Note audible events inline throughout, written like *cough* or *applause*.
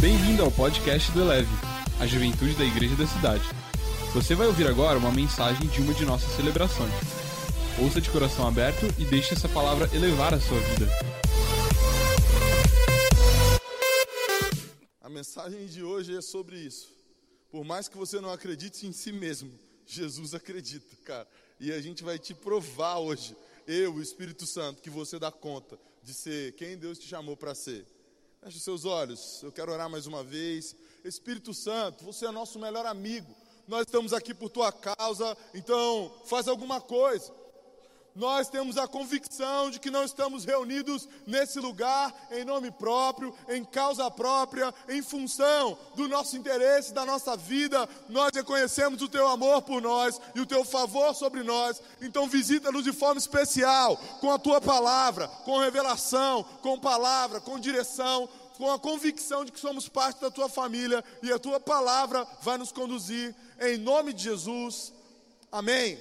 Bem-vindo ao podcast do Eleve, a juventude da igreja da cidade. Você vai ouvir agora uma mensagem de uma de nossas celebrações. Ouça de coração aberto e deixe essa palavra elevar a sua vida. A mensagem de hoje é sobre isso. Por mais que você não acredite em si mesmo, Jesus acredita, cara. E a gente vai te provar hoje, eu, o Espírito Santo, que você dá conta de ser quem Deus te chamou para ser. Feche seus olhos, eu quero orar mais uma vez. Espírito Santo, você é nosso melhor amigo. Nós estamos aqui por tua causa, então faz alguma coisa nós temos a convicção de que não estamos reunidos nesse lugar em nome próprio, em causa própria, em função do nosso interesse, da nossa vida. Nós reconhecemos o teu amor por nós e o teu favor sobre nós. Então, visita-nos de forma especial, com a tua palavra, com revelação, com palavra, com direção, com a convicção de que somos parte da tua família e a tua palavra vai nos conduzir. Em nome de Jesus. Amém.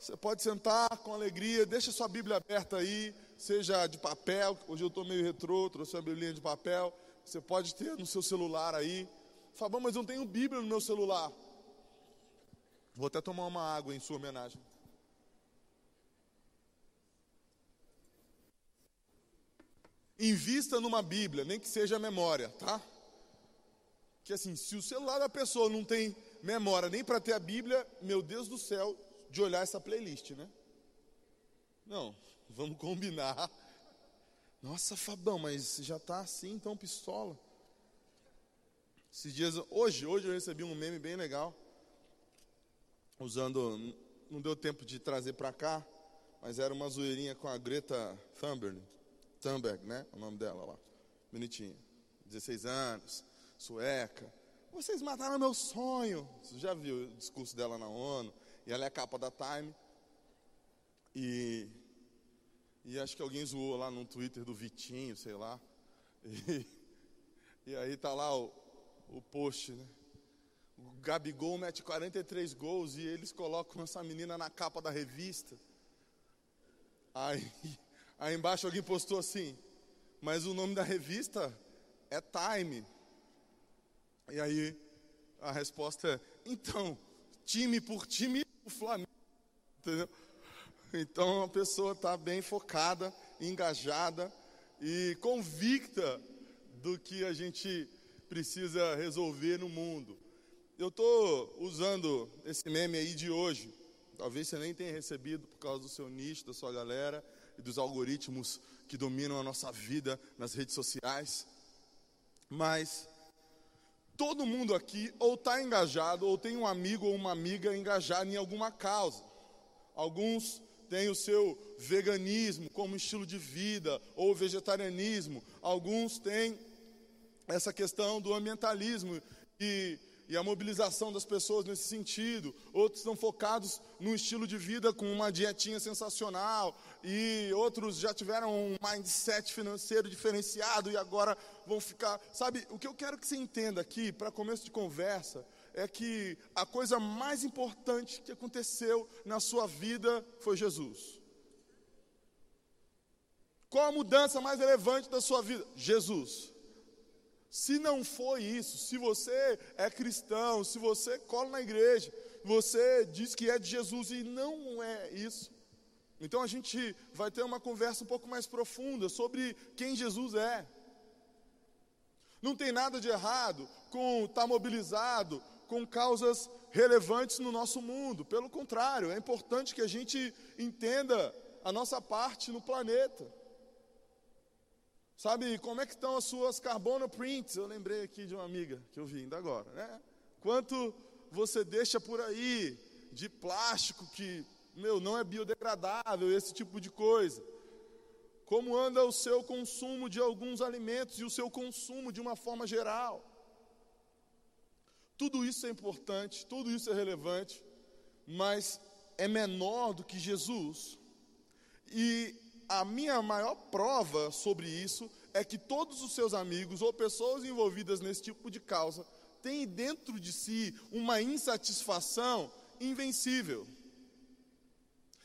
Você pode sentar com alegria, deixa sua Bíblia aberta aí, seja de papel, hoje eu estou meio retrô, trouxe uma Bíblia de papel, você pode ter no seu celular aí. Fala, mas eu não tenho Bíblia no meu celular. Vou até tomar uma água em sua homenagem. Invista numa Bíblia, nem que seja memória, tá? Que assim, se o celular da pessoa não tem memória nem para ter a Bíblia, meu Deus do céu, de olhar essa playlist, né? Não, *laughs* vamos combinar. Nossa, Fabão, mas já está assim, então pistola. Esses dias, hoje, hoje eu recebi um meme bem legal, usando, não deu tempo de trazer para cá, mas era uma zoeirinha com a Greta Thunberg, Thunberg, né? O nome dela lá, bonitinha, 16 anos, sueca. Vocês mataram meu sonho. Você já viu o discurso dela na ONU? E ela é a capa da Time. E, e acho que alguém zoou lá no Twitter do Vitinho, sei lá. E, e aí tá lá o, o post, né? O Gabigol mete 43 gols e eles colocam essa menina na capa da revista. Aí, aí embaixo alguém postou assim, mas o nome da revista é Time. E aí a resposta é, então, time por time, o Flamengo. Entendeu? Então a pessoa está bem focada, engajada e convicta do que a gente precisa resolver no mundo. Eu estou usando esse meme aí de hoje. Talvez você nem tenha recebido por causa do seu nicho, da sua galera e dos algoritmos que dominam a nossa vida nas redes sociais. Mas todo mundo aqui ou está engajado, ou tem um amigo ou uma amiga engajada em alguma causa. Alguns têm o seu veganismo como estilo de vida, ou vegetarianismo. Alguns têm essa questão do ambientalismo e e a mobilização das pessoas nesse sentido. Outros estão focados no estilo de vida com uma dietinha sensacional, e outros já tiveram um mindset financeiro diferenciado e agora vão ficar. Sabe, o que eu quero que você entenda aqui, para começo de conversa, é que a coisa mais importante que aconteceu na sua vida foi Jesus. Qual a mudança mais relevante da sua vida? Jesus. Se não foi isso, se você é cristão, se você cola na igreja, você diz que é de Jesus e não é isso. Então a gente vai ter uma conversa um pouco mais profunda sobre quem Jesus é. Não tem nada de errado com estar mobilizado com causas relevantes no nosso mundo. Pelo contrário, é importante que a gente entenda a nossa parte no planeta. Sabe, como é que estão as suas carbono prints? Eu lembrei aqui de uma amiga que eu vi ainda agora, né? Quanto você deixa por aí de plástico que, meu, não é biodegradável, esse tipo de coisa. Como anda o seu consumo de alguns alimentos e o seu consumo de uma forma geral. Tudo isso é importante, tudo isso é relevante, mas é menor do que Jesus. E a minha maior prova sobre isso é que todos os seus amigos ou pessoas envolvidas nesse tipo de causa têm dentro de si uma insatisfação invencível.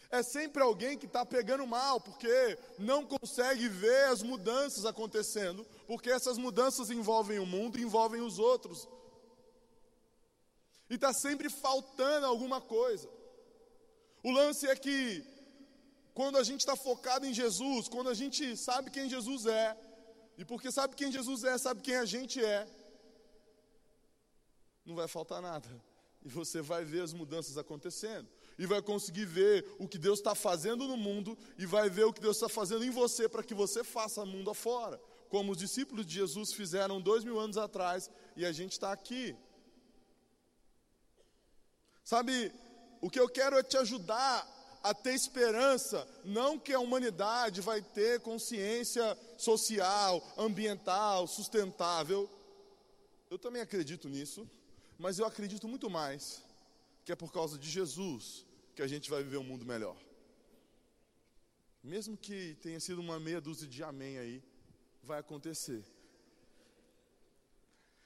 é sempre alguém que está pegando mal, porque não consegue ver as mudanças acontecendo, porque essas mudanças envolvem o mundo envolvem os outros. E está sempre faltando alguma coisa. O lance é que, quando a gente está focado em Jesus, quando a gente sabe quem Jesus é, e porque sabe quem Jesus é, sabe quem a gente é, não vai faltar nada. E você vai ver as mudanças acontecendo. E vai conseguir ver o que Deus está fazendo no mundo. E vai ver o que Deus está fazendo em você para que você faça mundo afora. Como os discípulos de Jesus fizeram dois mil anos atrás. E a gente está aqui. Sabe, o que eu quero é te ajudar a ter esperança, não que a humanidade vai ter consciência social, ambiental, sustentável. Eu também acredito nisso, mas eu acredito muito mais que é por causa de Jesus que a gente vai viver um mundo melhor. Mesmo que tenha sido uma meia dúzia de amém aí, vai acontecer.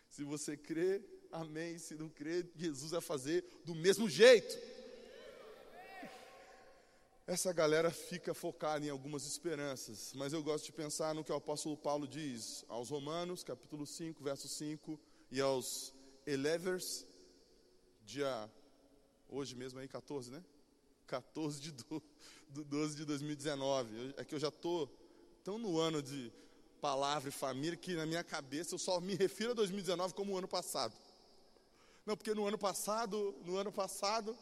Se você crê, amém. Se não crê, Jesus vai fazer do mesmo jeito. Essa galera fica focada em algumas esperanças, mas eu gosto de pensar no que o apóstolo Paulo diz aos Romanos, capítulo 5, verso 5, e aos Elevers, dia hoje mesmo aí 14, né? 14 de 12 de 2019. É que eu já estou tão no ano de palavra e família que na minha cabeça eu só me refiro a 2019 como o ano passado. Não, porque no ano passado, no ano passado,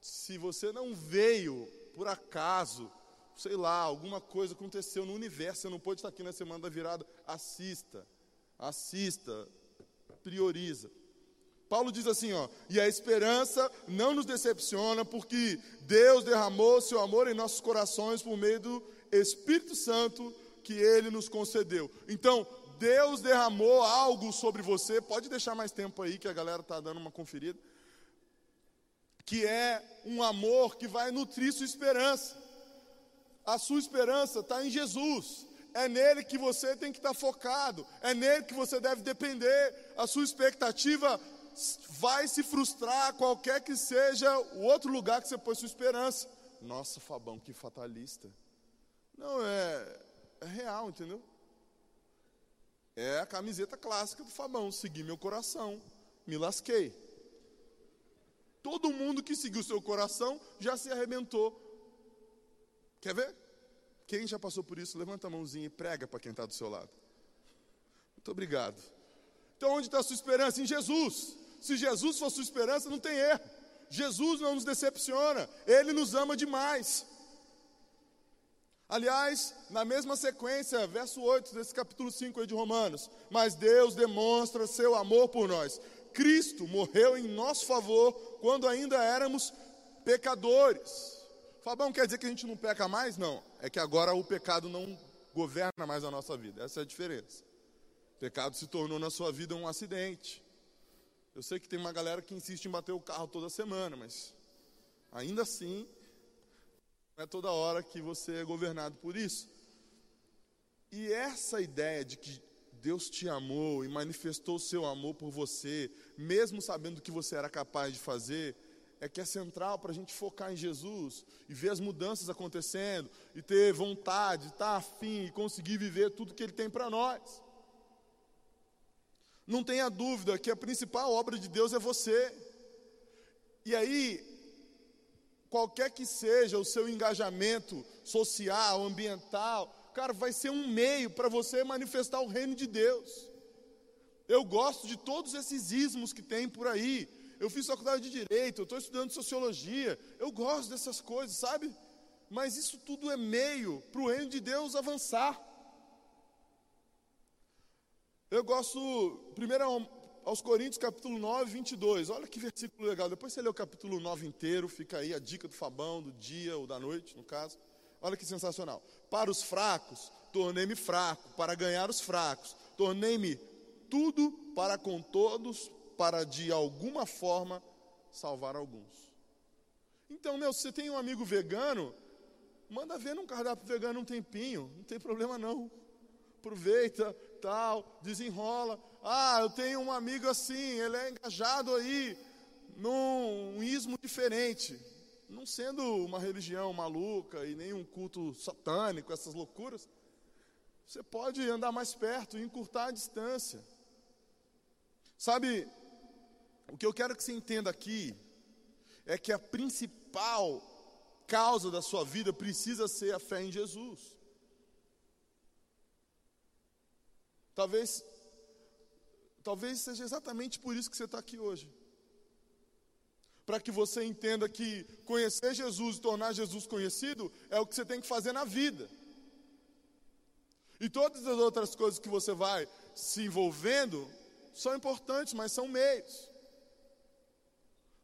se você não veio por acaso, sei lá, alguma coisa aconteceu no universo, você não pode estar aqui na semana da virada, assista, assista, prioriza. Paulo diz assim, ó, e a esperança não nos decepciona, porque Deus derramou seu amor em nossos corações por meio do Espírito Santo que ele nos concedeu. Então, Deus derramou algo sobre você, pode deixar mais tempo aí que a galera está dando uma conferida, que é um amor que vai nutrir sua esperança. A sua esperança está em Jesus, é nele que você tem que estar tá focado, é nele que você deve depender. A sua expectativa vai se frustrar, qualquer que seja o outro lugar que você pôs sua esperança. Nossa, Fabão, que fatalista. Não, é, é real, entendeu? É a camiseta clássica do Fabão, segui meu coração, me lasquei. Todo mundo que seguiu seu coração já se arrebentou. Quer ver? Quem já passou por isso, levanta a mãozinha e prega para quem está do seu lado. Muito obrigado. Então, onde está a sua esperança? Em Jesus. Se Jesus for sua esperança, não tem erro. Jesus não nos decepciona, Ele nos ama demais. Aliás, na mesma sequência, verso 8 desse capítulo 5 aí de Romanos, mas Deus demonstra seu amor por nós. Cristo morreu em nosso favor quando ainda éramos pecadores. Fabão, quer dizer que a gente não peca mais? Não, é que agora o pecado não governa mais a nossa vida, essa é a diferença. O pecado se tornou na sua vida um acidente. Eu sei que tem uma galera que insiste em bater o carro toda semana, mas ainda assim não é toda hora que você é governado por isso. E essa ideia de que Deus te amou e manifestou o seu amor por você, mesmo sabendo o que você era capaz de fazer, é que é central para a gente focar em Jesus e ver as mudanças acontecendo e ter vontade, estar afim e conseguir viver tudo que Ele tem para nós. Não tenha dúvida que a principal obra de Deus é você. E aí, qualquer que seja o seu engajamento social, ambiental, cara, vai ser um meio para você manifestar o reino de Deus. Eu gosto de todos esses ismos que tem por aí. Eu fiz faculdade de direito, eu estou estudando sociologia. Eu gosto dessas coisas, sabe? Mas isso tudo é meio para o reino de Deus avançar. Eu gosto, primeiro aos Coríntios, capítulo 9, 22. Olha que versículo legal. Depois você lê o capítulo 9 inteiro, fica aí a dica do Fabão, do dia ou da noite, no caso. Olha que sensacional. Para os fracos, tornei-me fraco, para ganhar os fracos. Tornei-me tudo para com todos, para de alguma forma salvar alguns. Então, meu, se você tem um amigo vegano, manda ver num cardápio vegano um tempinho, não tem problema não. Aproveita, tal, desenrola. Ah, eu tenho um amigo assim, ele é engajado aí num ismo diferente. não sendo uma religião maluca e nem um culto satânico, essas loucuras, você pode andar mais perto e encurtar a distância. Sabe, o que eu quero que você entenda aqui é que a principal causa da sua vida precisa ser a fé em Jesus. Talvez, talvez seja exatamente por isso que você está aqui hoje. Para que você entenda que conhecer Jesus e tornar Jesus conhecido é o que você tem que fazer na vida. E todas as outras coisas que você vai se envolvendo são importantes, mas são meios.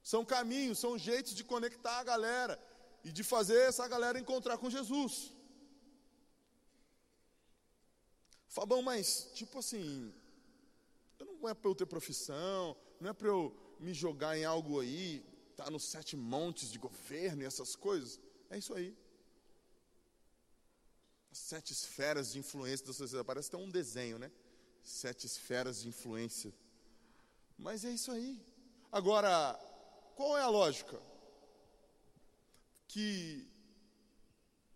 São caminhos, são jeitos de conectar a galera e de fazer essa galera encontrar com Jesus. Fabão, mas, tipo assim, não é para eu ter profissão, não é para eu me jogar em algo aí, tá nos sete montes de governo e essas coisas. É isso aí. As sete esferas de influência da sociedade. Parece até um desenho, né? Sete esferas de influência. Mas é isso aí. Agora, qual é a lógica? Que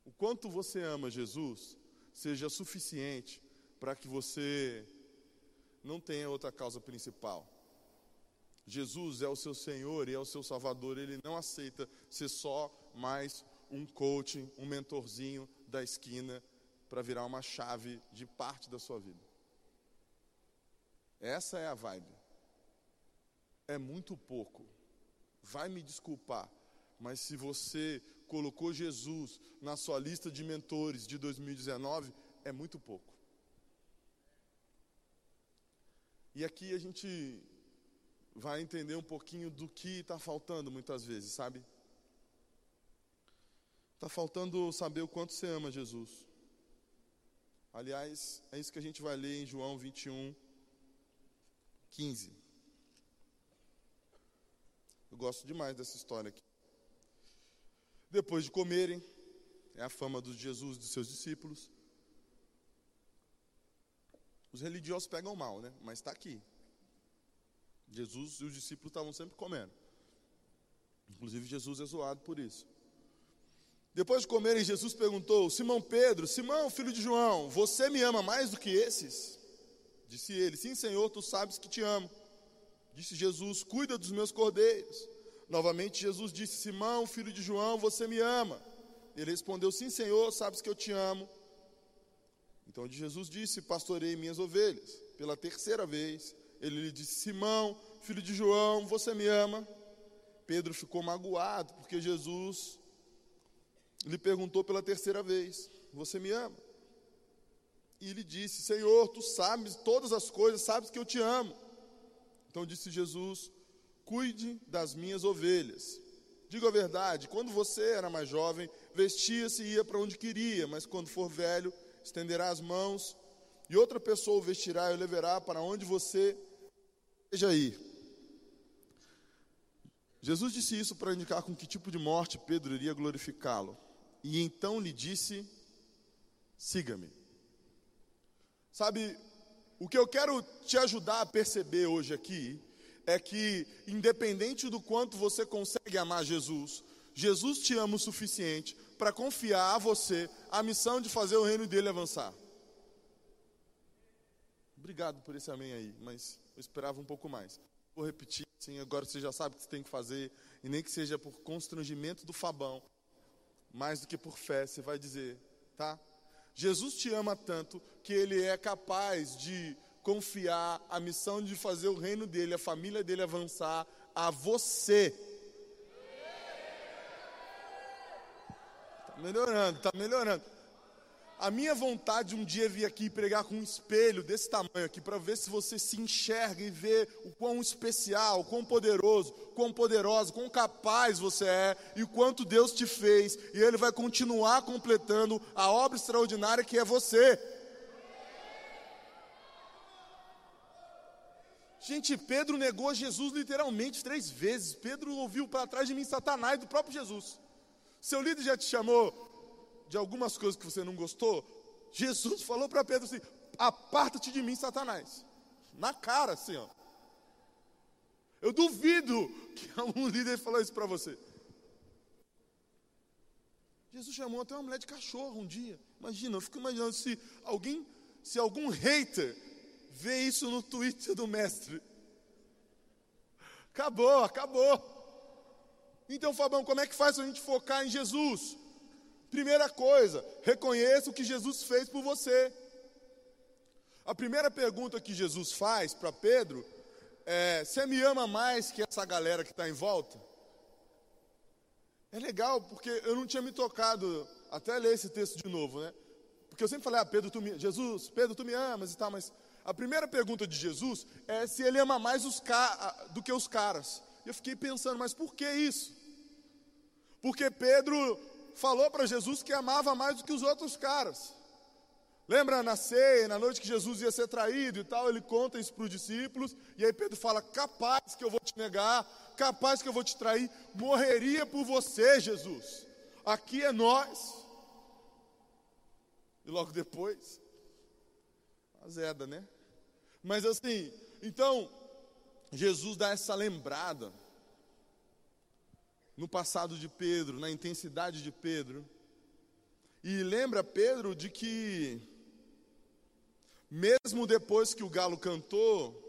o quanto você ama Jesus seja suficiente para que você não tenha outra causa principal. Jesus é o seu Senhor e é o seu Salvador, ele não aceita ser só mais um coach, um mentorzinho da esquina para virar uma chave de parte da sua vida. Essa é a vibe. É muito pouco. Vai me desculpar, mas se você colocou Jesus na sua lista de mentores de 2019, é muito pouco. E aqui a gente vai entender um pouquinho do que está faltando muitas vezes, sabe? Está faltando saber o quanto você ama Jesus. Aliás, é isso que a gente vai ler em João 21, 15. Eu gosto demais dessa história aqui. Depois de comerem, é a fama de Jesus e dos seus discípulos. Os religiosos pegam mal, né? Mas está aqui. Jesus e os discípulos estavam sempre comendo. Inclusive, Jesus é zoado por isso. Depois de comerem, Jesus perguntou: Simão Pedro, Simão, filho de João, você me ama mais do que esses? Disse ele: Sim, Senhor, tu sabes que te amo. Disse Jesus: Cuida dos meus cordeiros. Novamente, Jesus disse: Simão, filho de João, você me ama. Ele respondeu: Sim, Senhor, sabes que eu te amo. Então Jesus disse: Pastorei minhas ovelhas. Pela terceira vez, ele lhe disse: Simão, filho de João, você me ama? Pedro ficou magoado, porque Jesus lhe perguntou pela terceira vez: Você me ama? E ele disse: Senhor, tu sabes todas as coisas, sabes que eu te amo. Então disse Jesus: Cuide das minhas ovelhas. Digo a verdade: quando você era mais jovem, vestia-se e ia para onde queria, mas quando for velho, estenderá as mãos, e outra pessoa o vestirá e o levará para onde você esteja aí. Jesus disse isso para indicar com que tipo de morte Pedro iria glorificá-lo. E então lhe disse: siga-me. Sabe, o que eu quero te ajudar a perceber hoje aqui é que, independente do quanto você consegue amar Jesus, Jesus te ama o suficiente para confiar a você a missão de fazer o reino dele avançar. Obrigado por esse amém aí, mas eu esperava um pouco mais. Vou repetir, sim, agora você já sabe o que você tem que fazer, e nem que seja por constrangimento do Fabão, mais do que por fé, você vai dizer, tá? Jesus te ama tanto que ele é capaz de confiar a missão de fazer o reino dele, a família dele avançar a você. Melhorando, tá melhorando. A minha vontade um dia é vir aqui pregar com um espelho desse tamanho aqui, para ver se você se enxerga e vê o quão especial, o quão poderoso, quão poderosa, quão capaz você é e o quanto Deus te fez, e Ele vai continuar completando a obra extraordinária que é você. Gente, Pedro negou Jesus literalmente três vezes. Pedro ouviu para trás de mim Satanás do próprio Jesus. Seu líder já te chamou de algumas coisas que você não gostou? Jesus falou para Pedro assim: aparta-te de mim, Satanás. Na cara, assim, ó. Eu duvido que *laughs* algum líder falou isso para você. Jesus chamou até uma mulher de cachorro um dia. Imagina, eu fico imaginando se alguém, se algum hater vê isso no Twitter do mestre. Acabou, acabou. Então, Fabão, como é que faz a gente focar em Jesus? Primeira coisa, reconheça o que Jesus fez por você. A primeira pergunta que Jesus faz para Pedro é: Você me ama mais que essa galera que está em volta? É legal, porque eu não tinha me tocado, até ler esse texto de novo, né? Porque eu sempre falei, ah, Pedro, tu me, Jesus, Pedro, tu me amas e tal, mas a primeira pergunta de Jesus é se ele ama mais os do que os caras. E eu fiquei pensando, mas por que isso? Porque Pedro falou para Jesus que amava mais do que os outros caras. Lembra na ceia, na noite que Jesus ia ser traído e tal, ele conta isso para os discípulos, e aí Pedro fala: capaz que eu vou te negar, capaz que eu vou te trair, morreria por você, Jesus. Aqui é nós. E logo depois, azeda, né? Mas assim, então, Jesus dá essa lembrada no passado de Pedro, na intensidade de Pedro, e lembra Pedro de que, mesmo depois que o galo cantou,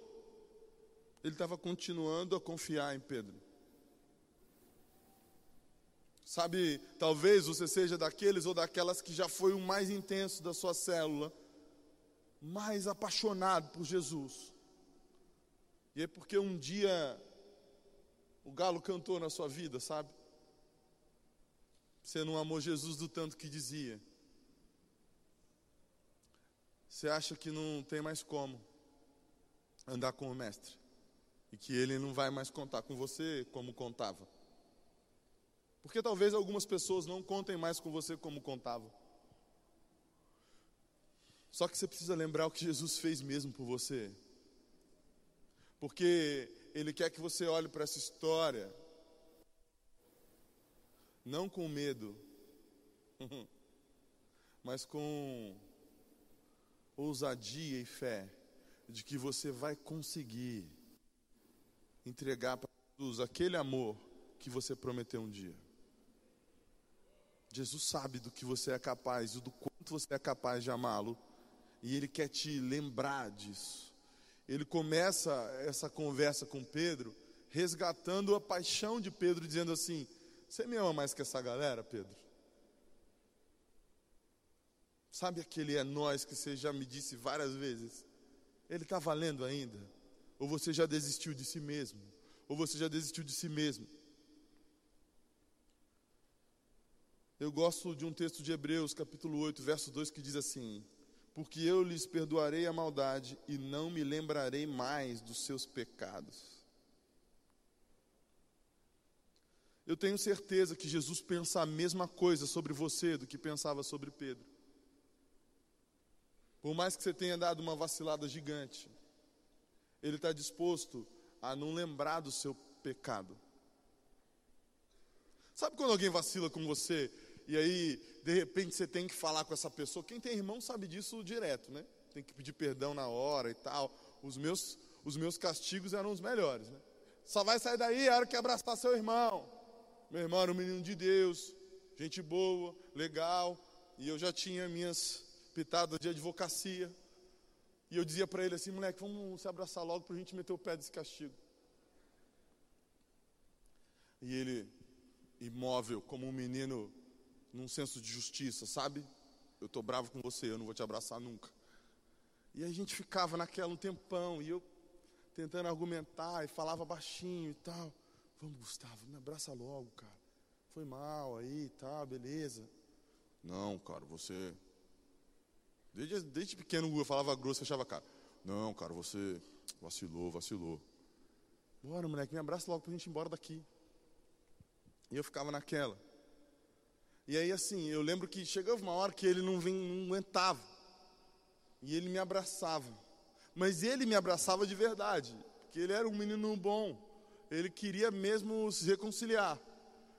ele estava continuando a confiar em Pedro. Sabe, talvez você seja daqueles ou daquelas que já foi o mais intenso da sua célula, mais apaixonado por Jesus. E é porque um dia o galo cantou na sua vida, sabe? Você não amou Jesus do tanto que dizia. Você acha que não tem mais como andar com o mestre. E que ele não vai mais contar com você como contava. Porque talvez algumas pessoas não contem mais com você como contavam. Só que você precisa lembrar o que Jesus fez mesmo por você. Porque Ele quer que você olhe para essa história, não com medo, *laughs* mas com ousadia e fé de que você vai conseguir entregar para Jesus aquele amor que você prometeu um dia. Jesus sabe do que você é capaz e do quanto você é capaz de amá-lo, e Ele quer te lembrar disso. Ele começa essa conversa com Pedro, resgatando a paixão de Pedro, dizendo assim: Você me ama mais que essa galera, Pedro? Sabe aquele é nós que você já me disse várias vezes? Ele está valendo ainda? Ou você já desistiu de si mesmo? Ou você já desistiu de si mesmo? Eu gosto de um texto de Hebreus, capítulo 8, verso 2, que diz assim: Porque eu lhes perdoarei a maldade e não me lembrarei mais dos seus pecados. Eu tenho certeza que Jesus pensa a mesma coisa sobre você do que pensava sobre Pedro. Por mais que você tenha dado uma vacilada gigante, ele está disposto a não lembrar do seu pecado. Sabe quando alguém vacila com você e aí, de repente, você tem que falar com essa pessoa? Quem tem irmão sabe disso direto, né? Tem que pedir perdão na hora e tal. Os meus, os meus castigos eram os melhores, né? Só vai sair daí a hora que abraçar seu irmão. Meu irmão era um menino de Deus, gente boa, legal, e eu já tinha minhas pitadas de advocacia. E eu dizia para ele assim, moleque, vamos se abraçar logo para a gente meter o pé desse castigo. E ele, imóvel, como um menino num senso de justiça, sabe? Eu estou bravo com você, eu não vou te abraçar nunca. E a gente ficava naquela um tempão, e eu tentando argumentar, e falava baixinho e tal. Vamos, Gustavo, me abraça logo, cara. Foi mal aí, tá, beleza. Não, cara, você Desde, desde pequeno eu falava grosso, fechava cara. Não, cara, você vacilou, vacilou. Bora, moleque, me abraça logo pra gente ir embora daqui. E eu ficava naquela. E aí, assim, eu lembro que chegava uma hora que ele não, vem, não aguentava. E ele me abraçava. Mas ele me abraçava de verdade. Porque ele era um menino bom. Ele queria mesmo se reconciliar.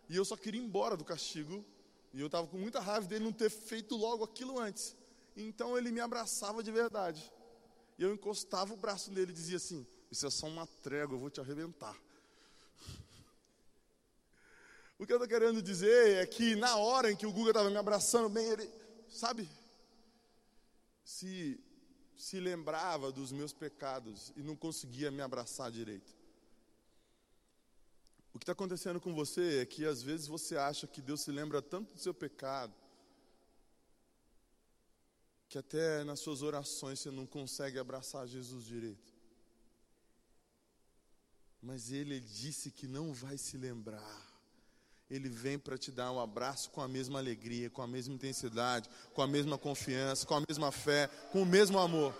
E eu só queria ir embora do castigo. E eu estava com muita raiva dele não ter feito logo aquilo antes. Então ele me abraçava de verdade. E eu encostava o braço nele e dizia assim: Isso é só uma trégua, eu vou te arrebentar. O que eu estou querendo dizer é que na hora em que o Guga estava me abraçando bem, ele, sabe, se, se lembrava dos meus pecados e não conseguia me abraçar direito. O que está acontecendo com você é que às vezes você acha que Deus se lembra tanto do seu pecado, que até nas suas orações você não consegue abraçar Jesus direito. Mas Ele disse que não vai se lembrar. Ele vem para te dar um abraço com a mesma alegria, com a mesma intensidade, com a mesma confiança, com a mesma fé, com o mesmo amor.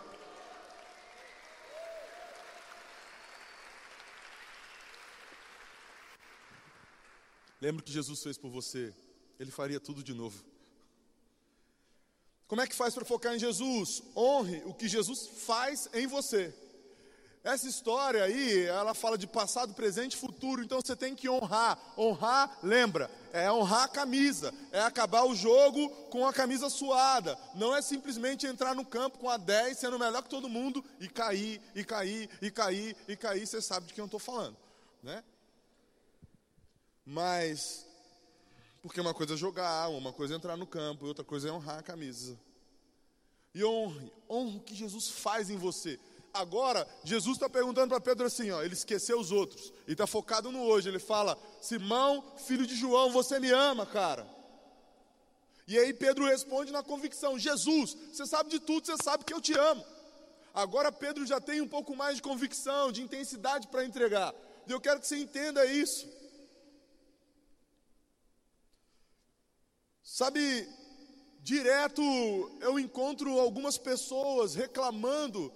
Lembra o que Jesus fez por você? Ele faria tudo de novo. Como é que faz para focar em Jesus? Honre o que Jesus faz em você. Essa história aí, ela fala de passado, presente e futuro, então você tem que honrar. Honrar, lembra, é honrar a camisa, é acabar o jogo com a camisa suada. Não é simplesmente entrar no campo com a 10, sendo melhor que todo mundo e cair, e cair, e cair, e cair. Você sabe de quem eu estou falando, né? Mas, porque uma coisa é jogar, uma coisa é entrar no campo, outra coisa é honrar a camisa. E honre, honre o que Jesus faz em você. Agora, Jesus está perguntando para Pedro assim: ó, ele esqueceu os outros e está focado no hoje. Ele fala: Simão, filho de João, você me ama, cara. E aí Pedro responde na convicção: Jesus, você sabe de tudo, você sabe que eu te amo. Agora Pedro já tem um pouco mais de convicção, de intensidade para entregar. E eu quero que você entenda isso. Sabe, direto eu encontro algumas pessoas reclamando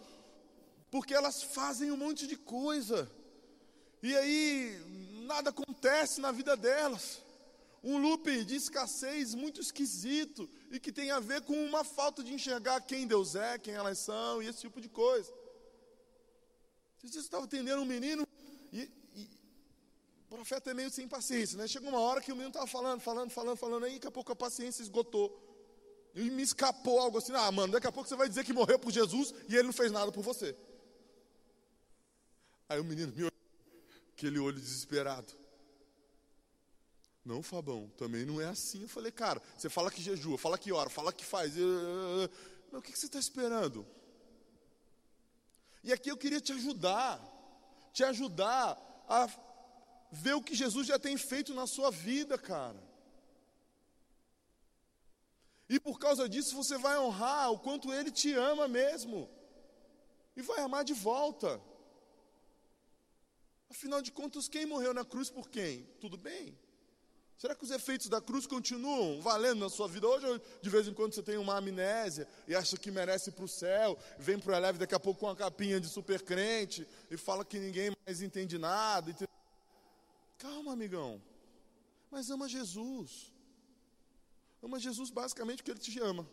porque elas fazem um monte de coisa, e aí nada acontece na vida delas. Um loop de escassez muito esquisito e que tem a ver com uma falta de enxergar quem Deus é, quem elas são e esse tipo de coisa. Você estava atendendo um menino e, e, o profeta é meio sem paciência, né? Chegou uma hora que o menino estava falando, falando, falando, falando, aí daqui a pouco a paciência esgotou. E me escapou algo assim, ah, mano, daqui a pouco você vai dizer que morreu por Jesus e ele não fez nada por você. Aí o menino me olhou, aquele olho desesperado. Não, Fabão, também não é assim. Eu falei, cara, você fala que jejua, fala que ora, fala que faz. Mas o que você está esperando? E aqui eu queria te ajudar, te ajudar a ver o que Jesus já tem feito na sua vida, cara. E por causa disso você vai honrar o quanto Ele te ama mesmo, e vai amar de volta. Afinal de contas, quem morreu na cruz por quem? Tudo bem? Será que os efeitos da cruz continuam valendo na sua vida? Hoje, de vez em quando, você tem uma amnésia e acha que merece ir para o céu, vem para o Eleve daqui a pouco com uma capinha de super crente e fala que ninguém mais entende nada. Calma, amigão. Mas ama Jesus. Ama Jesus basicamente porque Ele te ama.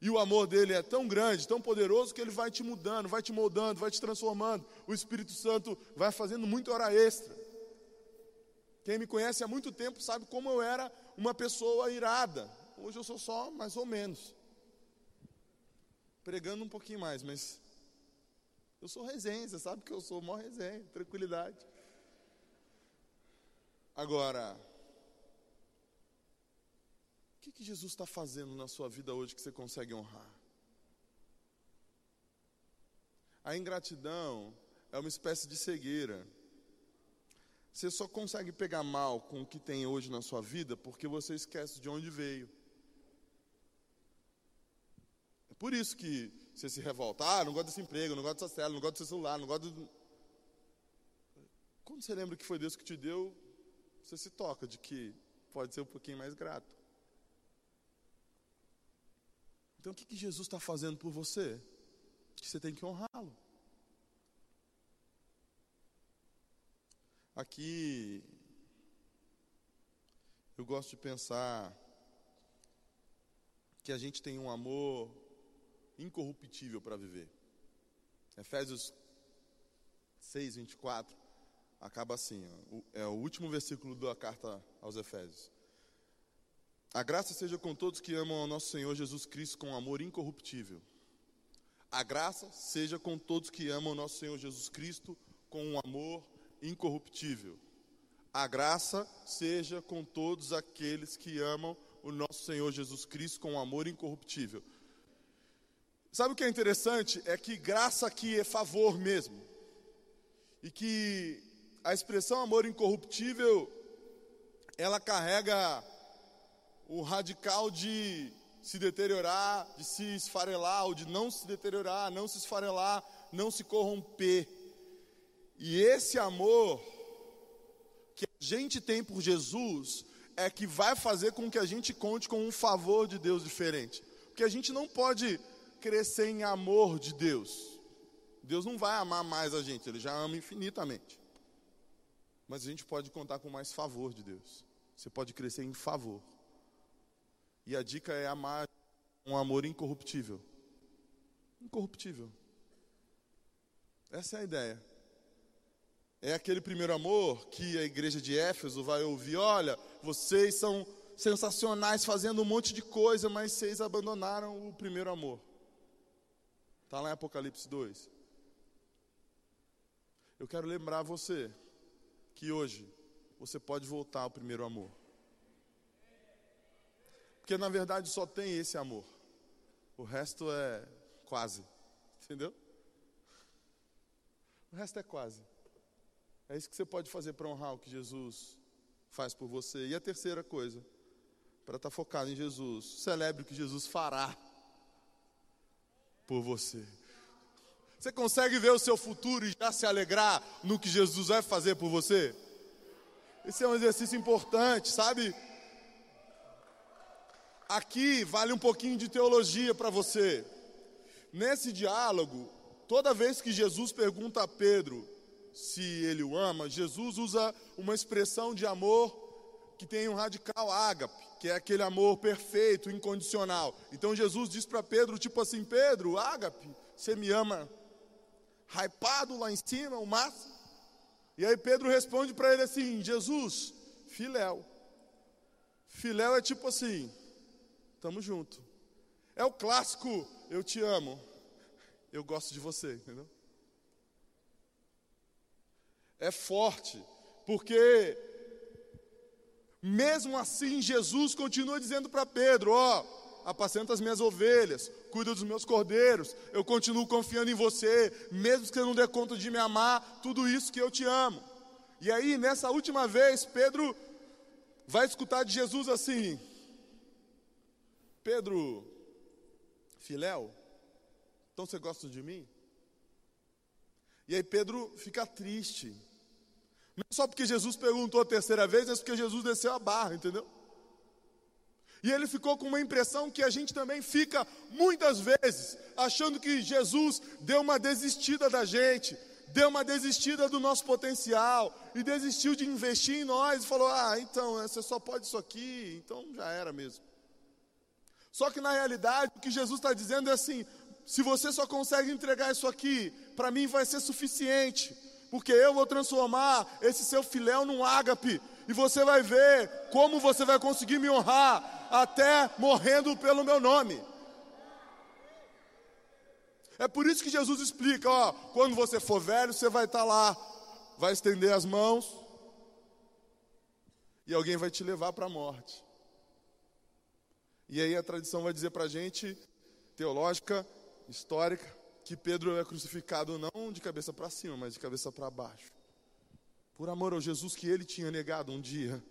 E o amor dele é tão grande, tão poderoso, que ele vai te mudando, vai te moldando, vai te transformando. O Espírito Santo vai fazendo muita hora extra. Quem me conhece há muito tempo sabe como eu era uma pessoa irada. Hoje eu sou só mais ou menos. Pregando um pouquinho mais, mas eu sou resenha, você sabe que eu sou maior resenha, tranquilidade. Agora, que, que Jesus está fazendo na sua vida hoje que você consegue honrar? A ingratidão é uma espécie de cegueira. Você só consegue pegar mal com o que tem hoje na sua vida porque você esquece de onde veio. É por isso que você se revolta. Ah, não gosto desse emprego, não gosto dessa célula, não gosto desse celular, não gosto. Do... Quando você lembra que foi Deus que te deu, você se toca de que pode ser um pouquinho mais grato. Então o que, que Jesus está fazendo por você? Que você tem que honrá-lo. Aqui, eu gosto de pensar que a gente tem um amor incorruptível para viver. Efésios 6, 24, acaba assim, é o último versículo da carta aos Efésios. A graça seja com todos que amam ao nosso Senhor Jesus Cristo com amor incorruptível. A graça seja com todos que amam ao nosso Senhor Jesus Cristo com um amor incorruptível. A graça seja com todos aqueles que amam o nosso Senhor Jesus Cristo com um amor incorruptível. Sabe o que é interessante? É que graça aqui é favor mesmo. E que a expressão amor incorruptível, ela carrega o radical de se deteriorar, de se esfarelar, ou de não se deteriorar, não se esfarelar, não se corromper. E esse amor que a gente tem por Jesus é que vai fazer com que a gente conte com um favor de Deus diferente. Porque a gente não pode crescer em amor de Deus. Deus não vai amar mais a gente, ele já ama infinitamente. Mas a gente pode contar com mais favor de Deus. Você pode crescer em favor. E a dica é amar um amor incorruptível. Incorruptível. Essa é a ideia. É aquele primeiro amor que a igreja de Éfeso vai ouvir: olha, vocês são sensacionais fazendo um monte de coisa, mas vocês abandonaram o primeiro amor. Está lá em Apocalipse 2. Eu quero lembrar você que hoje você pode voltar ao primeiro amor. Porque na verdade só tem esse amor. O resto é quase. Entendeu? O resto é quase. É isso que você pode fazer para honrar o que Jesus faz por você. E a terceira coisa, para estar tá focado em Jesus, celebre o que Jesus fará por você. Você consegue ver o seu futuro e já se alegrar no que Jesus vai fazer por você? Esse é um exercício importante, sabe? Aqui vale um pouquinho de teologia para você. Nesse diálogo, toda vez que Jesus pergunta a Pedro se ele o ama, Jesus usa uma expressão de amor que tem um radical ágape, que é aquele amor perfeito, incondicional. Então Jesus diz para Pedro, tipo assim, Pedro, ágape, você me ama hypado lá em cima, o máximo? E aí Pedro responde para ele assim, Jesus, filéu. Filéu é tipo assim, tamo junto. É o clássico, eu te amo, eu gosto de você, entendeu? É forte, porque mesmo assim Jesus continua dizendo para Pedro: Ó, oh, apacenta as minhas ovelhas, cuida dos meus cordeiros, eu continuo confiando em você, mesmo que você não dê conta de me amar, tudo isso que eu te amo. E aí, nessa última vez, Pedro vai escutar de Jesus assim: Pedro, Filéu, então você gosta de mim? E aí Pedro fica triste. Não só porque Jesus perguntou a terceira vez, mas porque Jesus desceu a barra, entendeu? E ele ficou com uma impressão que a gente também fica muitas vezes, achando que Jesus deu uma desistida da gente, deu uma desistida do nosso potencial, e desistiu de investir em nós, e falou: Ah, então, você só pode isso aqui, então já era mesmo. Só que na realidade, o que Jesus está dizendo é assim: se você só consegue entregar isso aqui, para mim vai ser suficiente, porque eu vou transformar esse seu filéu num ágape, e você vai ver como você vai conseguir me honrar, até morrendo pelo meu nome. É por isso que Jesus explica: ó, quando você for velho, você vai estar tá lá, vai estender as mãos, e alguém vai te levar para a morte. E aí a tradição vai dizer para a gente, teológica, histórica, que Pedro é crucificado não de cabeça para cima, mas de cabeça para baixo. Por amor ao Jesus que ele tinha negado um dia.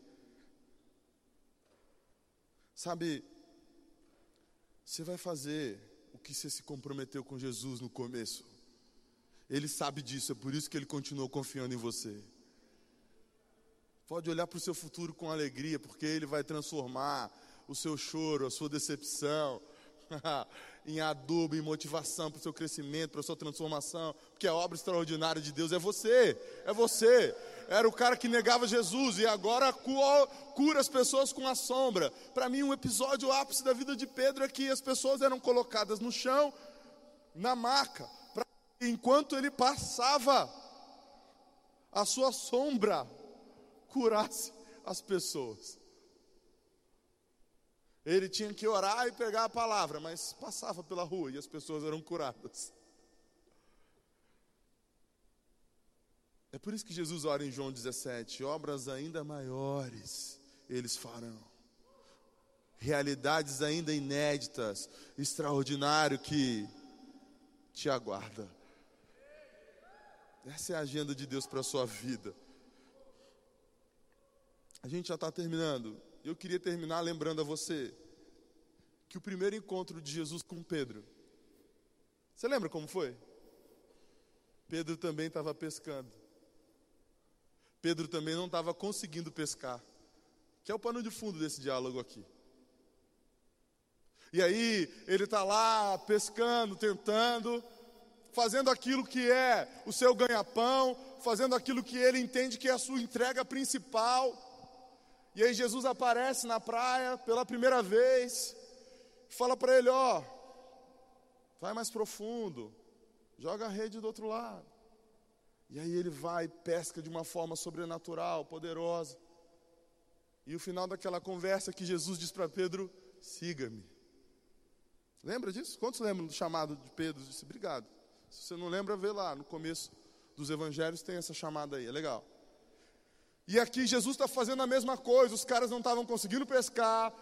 Sabe, você vai fazer o que você se comprometeu com Jesus no começo. Ele sabe disso, é por isso que ele continuou confiando em você. Pode olhar para o seu futuro com alegria, porque ele vai transformar o seu choro, a sua decepção, *laughs* em adubo, em motivação para o seu crescimento, para a sua transformação, porque a obra extraordinária de Deus é você, é você. Era o cara que negava Jesus e agora cura as pessoas com a sombra. Para mim, um episódio ápice da vida de Pedro é que as pessoas eram colocadas no chão, na maca, pra, enquanto ele passava, a sua sombra curasse as pessoas. Ele tinha que orar e pegar a palavra, mas passava pela rua e as pessoas eram curadas. É por isso que Jesus ora em João 17: obras ainda maiores eles farão. Realidades ainda inéditas, extraordinário que te aguarda. Essa é a agenda de Deus para a sua vida. A gente já está terminando. Eu queria terminar lembrando a você que o primeiro encontro de Jesus com Pedro. Você lembra como foi? Pedro também estava pescando. Pedro também não estava conseguindo pescar. Que é o pano de fundo desse diálogo aqui. E aí, ele está lá pescando, tentando, fazendo aquilo que é o seu ganha-pão, fazendo aquilo que ele entende que é a sua entrega principal. E aí, Jesus aparece na praia pela primeira vez, fala para ele: Ó, vai mais profundo, joga a rede do outro lado. E aí ele vai pesca de uma forma sobrenatural, poderosa. E o final daquela conversa que Jesus diz para Pedro: siga-me. Lembra disso? Quantos lembram do chamado de Pedro? Disse, obrigado. Se você não lembra, vê lá no começo dos evangelhos tem essa chamada aí, é legal. E aqui Jesus está fazendo a mesma coisa, os caras não estavam conseguindo pescar.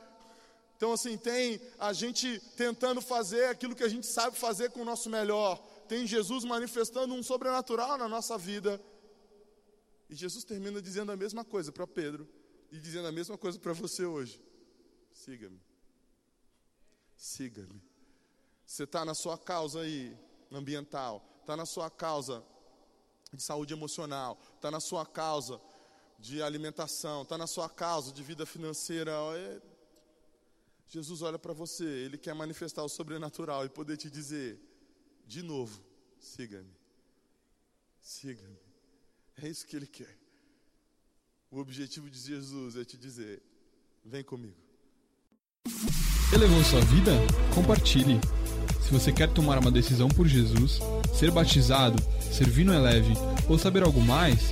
Então, assim, tem a gente tentando fazer aquilo que a gente sabe fazer com o nosso melhor. Tem Jesus manifestando um sobrenatural na nossa vida. E Jesus termina dizendo a mesma coisa para Pedro e dizendo a mesma coisa para você hoje. Siga-me. Siga-me. Você está na sua causa aí, ambiental, está na sua causa de saúde emocional, está na sua causa de alimentação, está na sua causa de vida financeira. É... Jesus olha para você, Ele quer manifestar o sobrenatural e poder te dizer, de novo, siga-me. Siga-me. É isso que Ele quer. O objetivo de Jesus é te dizer: vem comigo. Elevou sua vida? Compartilhe. Se você quer tomar uma decisão por Jesus, ser batizado, servir no Eleve ou saber algo mais,